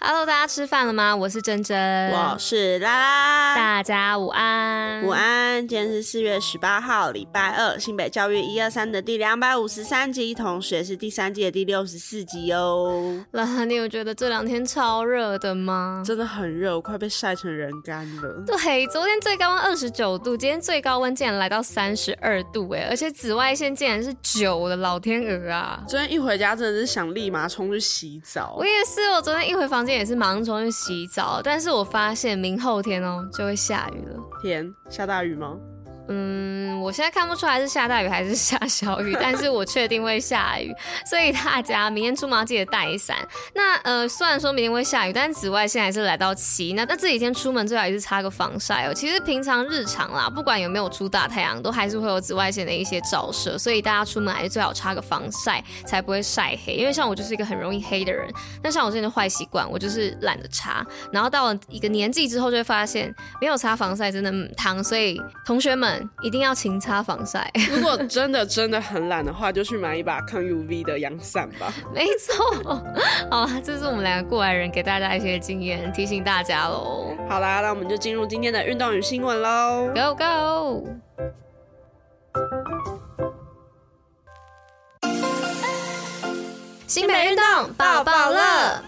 Hello，大家吃饭了吗？我是珍珍，我是拉拉，大家午安，午安。今天是四月十八号，礼拜二，新北教育一二三的第两百五十三集，同时也是第三季的第六十四集哦。拉拉，你有觉得这两天超热的吗？真的很热，我快被晒成人干了。对，昨天最高温二十九度，今天最高温竟然来到三十二度，哎，而且紫外线竟然是九，我的老天鹅啊！昨天一回家真的是想立马冲去洗澡。我也是，我昨天一回房今天。也是忙着去洗澡，但是我发现明后天哦就会下雨了。天，下大雨吗？嗯，我现在看不出来是下大雨还是下小雨，但是我确定会下雨，所以大家明天出门要记得带伞。那呃，虽然说明天会下雨，但紫外线还是来到七。那那这几天出门最好也是擦个防晒哦。其实平常日常啦，不管有没有出大太阳，都还是会有紫外线的一些照射，所以大家出门还是最好擦个防晒，才不会晒黑。因为像我就是一个很容易黑的人，那像我这样的坏习惯，我就是懒得擦。然后到了一个年纪之后，就会发现没有擦防晒真的很烫。所以同学们。一定要勤擦防晒。如果真的真的很懒的话，就去买一把抗 UV 的阳伞吧。没错，好，这是我们两个过来人给大家一些经验，提醒大家喽。好啦，那我们就进入今天的运动与新闻喽。Go go！新北运动爆爆乐。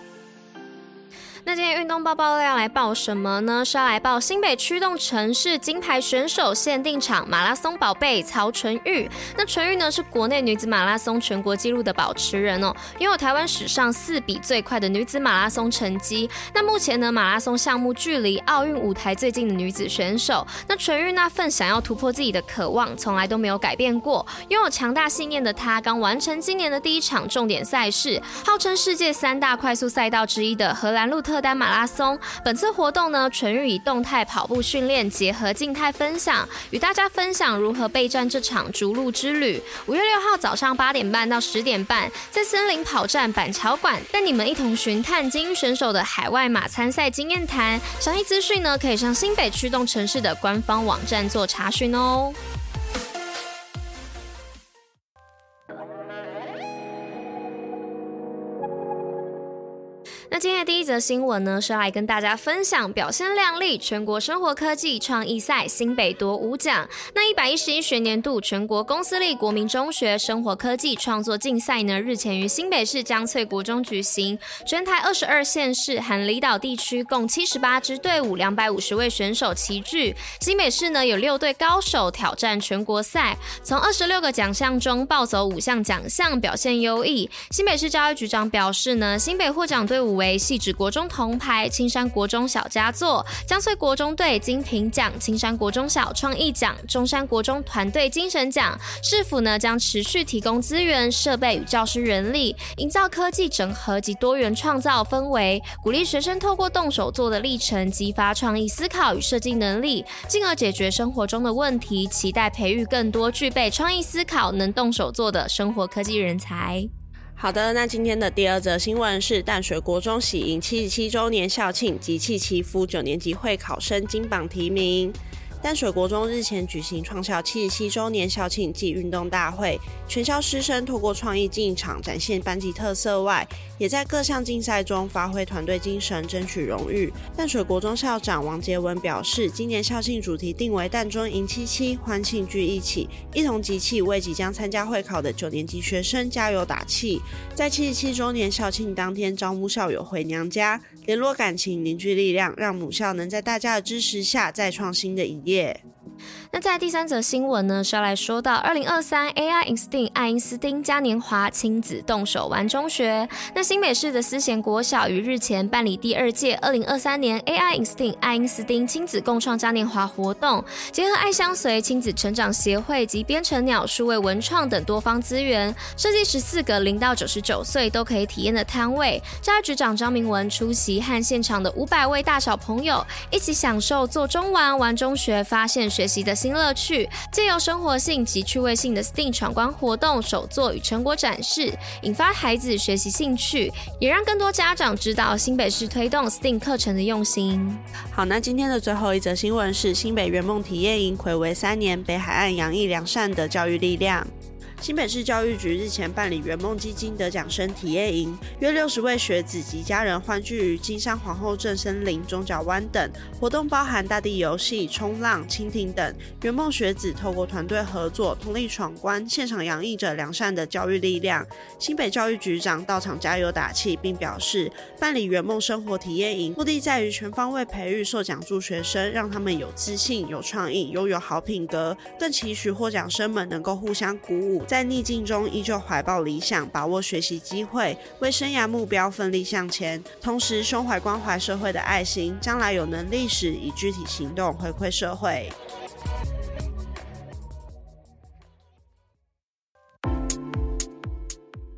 那今天运动报报要来报什么呢？是要来报新北驱动城市金牌选手限定场马拉松宝贝曹纯玉。那纯玉呢是国内女子马拉松全国纪录的保持人哦，拥有台湾史上四比最快的女子马拉松成绩。那目前呢马拉松项目距离奥运舞台最近的女子选手，那纯玉那份想要突破自己的渴望从来都没有改变过。拥有强大信念的她，刚完成今年的第一场重点赛事，号称世界三大快速赛道之一的荷兰鹿特。丹马拉松，本次活动呢，纯玉以动态跑步训练结合静态分享，与大家分享如何备战这场逐鹿之旅。五月六号早上八点半到十点半，在森林跑站板桥馆，带你们一同寻探精英选手的海外马参赛经验谈。详细资讯呢，可以上新北驱动城市的官方网站做查询哦。那今天的第一则新闻呢，是要来跟大家分享表现亮丽全国生活科技创意赛新北夺五奖。那一百一十一学年度全国公私立国民中学生活科技创作竞赛呢，日前于新北市江翠国中举行。全台二十二县市含离岛地区共七十八支队伍，两百五十位选手齐聚。新北市呢有六队高手挑战全国赛，从二十六个奖项中抱走五项奖项，表现优异。新北市教育局长表示呢，新北获奖队伍。为汐止国中铜牌、青山国中小佳作、江翠国中队金品奖、青山国中小创意奖、中山国中团队精神奖。市府呢将持续提供资源、设备与教师人力，营造科技整合及多元创造氛围，鼓励学生透过动手做的历程，激发创意思考与设计能力，进而解决生活中的问题。期待培育更多具备创意思考、能动手做的生活科技人才。好的，那今天的第二则新闻是淡水国中喜迎七十七周年校庆，集气祈福九年级会考生金榜题名。淡水国中日前举行创校七十七周年校庆暨运动大会，全校师生透过创意进场展现班级特色外，也在各项竞赛中发挥团队精神，争取荣誉。淡水国中校长王杰文表示，今年校庆主题定为“淡中迎七七，欢庆聚一起，一同集气为即将参加会考的九年级学生加油打气”。在七十七周年校庆当天，招募校友回娘家，联络感情，凝聚力量，让母校能在大家的支持下再创新的一 Yeah. 那在第三则新闻呢，是要来说到二零二三 AI Instinct 爱因斯汀嘉年华亲子动手玩中学。那新北市的思贤国小于日前办理第二届二零二三年 AI Instinct 爱因斯汀亲子共创嘉年华活动，结合爱相随亲子成长协会及编程鸟数位文创等多方资源，设计十四个零到九十九岁都可以体验的摊位。教育局长张明文出席，和现场的五百位大小朋友一起享受做中玩玩中学，发现学习的。新乐趣，借由生活性及趣味性的 STEAM 闯关活动、首作与成果展示，引发孩子学习兴趣，也让更多家长知道新北市推动 STEAM 课程的用心。好，那今天的最后一则新闻是新北圆梦体验营睽违三年，北海岸洋溢良善的教育力量。新北市教育局日前办理圆梦基金得奖生体验营，约六十位学子及家人欢聚于金山皇后镇森林、中角湾等，活动包含大地游戏、冲浪、蜻蜓等。圆梦学子透过团队合作，通力闯关，现场洋溢着良善的教育力量。新北教育局长到场加油打气，并表示，办理圆梦生活体验营，目的在于全方位培育受奖助学生，让他们有自信、有创意、拥有好品格，更期许获奖生们能够互相鼓舞。在逆境中依旧怀抱理想，把握学习机会，为生涯目标奋力向前，同时胸怀关怀社会的爱心，将来有能力时以具体行动回馈社会。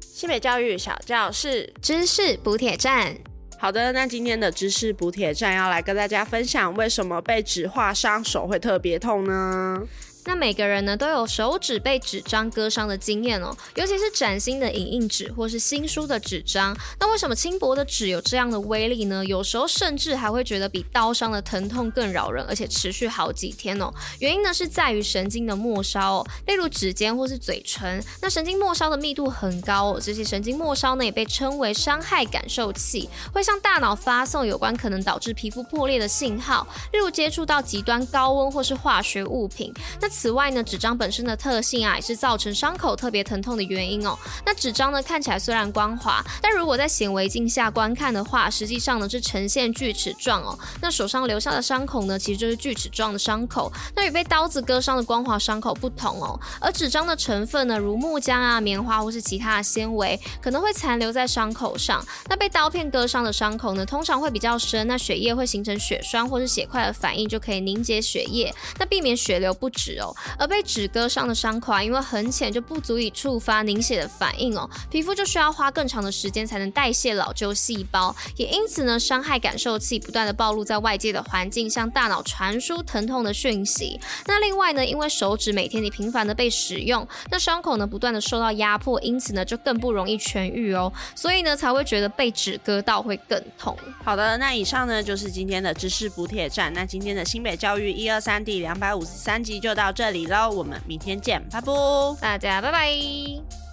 西北教育小教室知识补帖站。好的，那今天的知识补帖站要来跟大家分享，为什么被纸划伤手会特别痛呢？那每个人呢都有手指被纸张割伤的经验哦，尤其是崭新的影印纸或是新书的纸张。那为什么轻薄的纸有这样的威力呢？有时候甚至还会觉得比刀伤的疼痛更扰人，而且持续好几天哦。原因呢是在于神经的末梢哦，例如指尖或是嘴唇。那神经末梢的密度很高哦，这些神经末梢呢也被称为伤害感受器，会向大脑发送有关可能导致皮肤破裂的信号，例如接触到极端高温或是化学物品。那此外呢，纸张本身的特性啊，也是造成伤口特别疼痛的原因哦。那纸张呢，看起来虽然光滑，但如果在显微镜下观看的话，实际上呢是呈现锯齿状哦。那手上留下的伤口呢，其实就是锯齿状的伤口。那与被刀子割伤的光滑伤口不同哦。而纸张的成分呢，如木浆啊、棉花或是其他的纤维，可能会残留在伤口上。那被刀片割伤的伤口呢，通常会比较深，那血液会形成血栓或是血块的反应，就可以凝结血液，那避免血流不止哦。而被纸割伤的伤口啊，因为很浅，就不足以触发凝血的反应哦，皮肤就需要花更长的时间才能代谢老旧细胞，也因此呢，伤害感受器不断的暴露在外界的环境，向大脑传输疼痛的讯息。那另外呢，因为手指每天你频繁的被使用，那伤口呢不断的受到压迫，因此呢就更不容易痊愈哦，所以呢才会觉得被纸割到会更痛。好的，那以上呢就是今天的知识补铁站，那今天的新北教育一二三第两百五十三集就到这里喽。我们明天见，拜拜！大家拜拜。